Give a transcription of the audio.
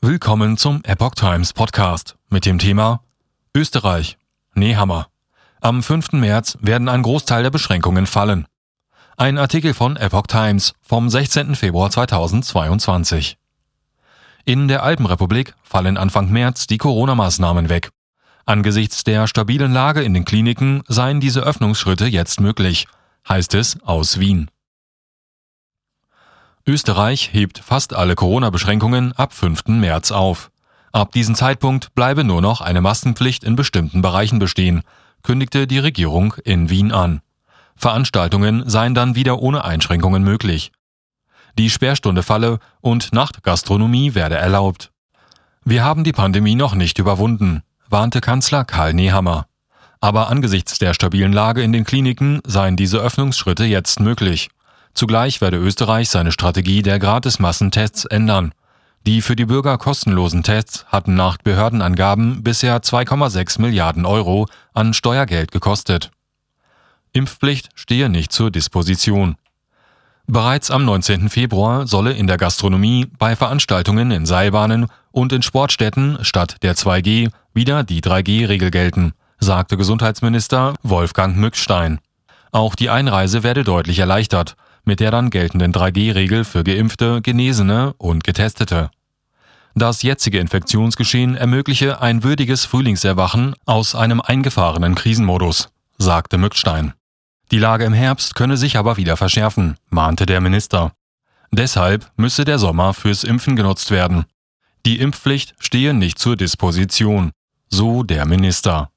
Willkommen zum Epoch Times Podcast mit dem Thema Österreich. Nehammer. Am 5. März werden ein Großteil der Beschränkungen fallen. Ein Artikel von Epoch Times vom 16. Februar 2022. In der Alpenrepublik fallen Anfang März die Corona-Maßnahmen weg. Angesichts der stabilen Lage in den Kliniken seien diese Öffnungsschritte jetzt möglich, heißt es aus Wien. Österreich hebt fast alle Corona-Beschränkungen ab 5. März auf. Ab diesem Zeitpunkt bleibe nur noch eine Maskenpflicht in bestimmten Bereichen bestehen, kündigte die Regierung in Wien an. Veranstaltungen seien dann wieder ohne Einschränkungen möglich. Die Sperrstunde falle und Nachtgastronomie werde erlaubt. Wir haben die Pandemie noch nicht überwunden, warnte Kanzler Karl Nehammer. Aber angesichts der stabilen Lage in den Kliniken seien diese Öffnungsschritte jetzt möglich. Zugleich werde Österreich seine Strategie der Gratis-Massentests ändern. Die für die Bürger kostenlosen Tests hatten nach Behördenangaben bisher 2,6 Milliarden Euro an Steuergeld gekostet. Impfpflicht stehe nicht zur Disposition. Bereits am 19. Februar solle in der Gastronomie, bei Veranstaltungen in Seilbahnen und in Sportstätten statt der 2G wieder die 3G-Regel gelten, sagte Gesundheitsminister Wolfgang Mückstein. Auch die Einreise werde deutlich erleichtert, mit der dann geltenden 3G-Regel für Geimpfte, Genesene und Getestete. Das jetzige Infektionsgeschehen ermögliche ein würdiges Frühlingserwachen aus einem eingefahrenen Krisenmodus, sagte Mückstein. Die Lage im Herbst könne sich aber wieder verschärfen, mahnte der Minister. Deshalb müsse der Sommer fürs Impfen genutzt werden. Die Impfpflicht stehe nicht zur Disposition, so der Minister.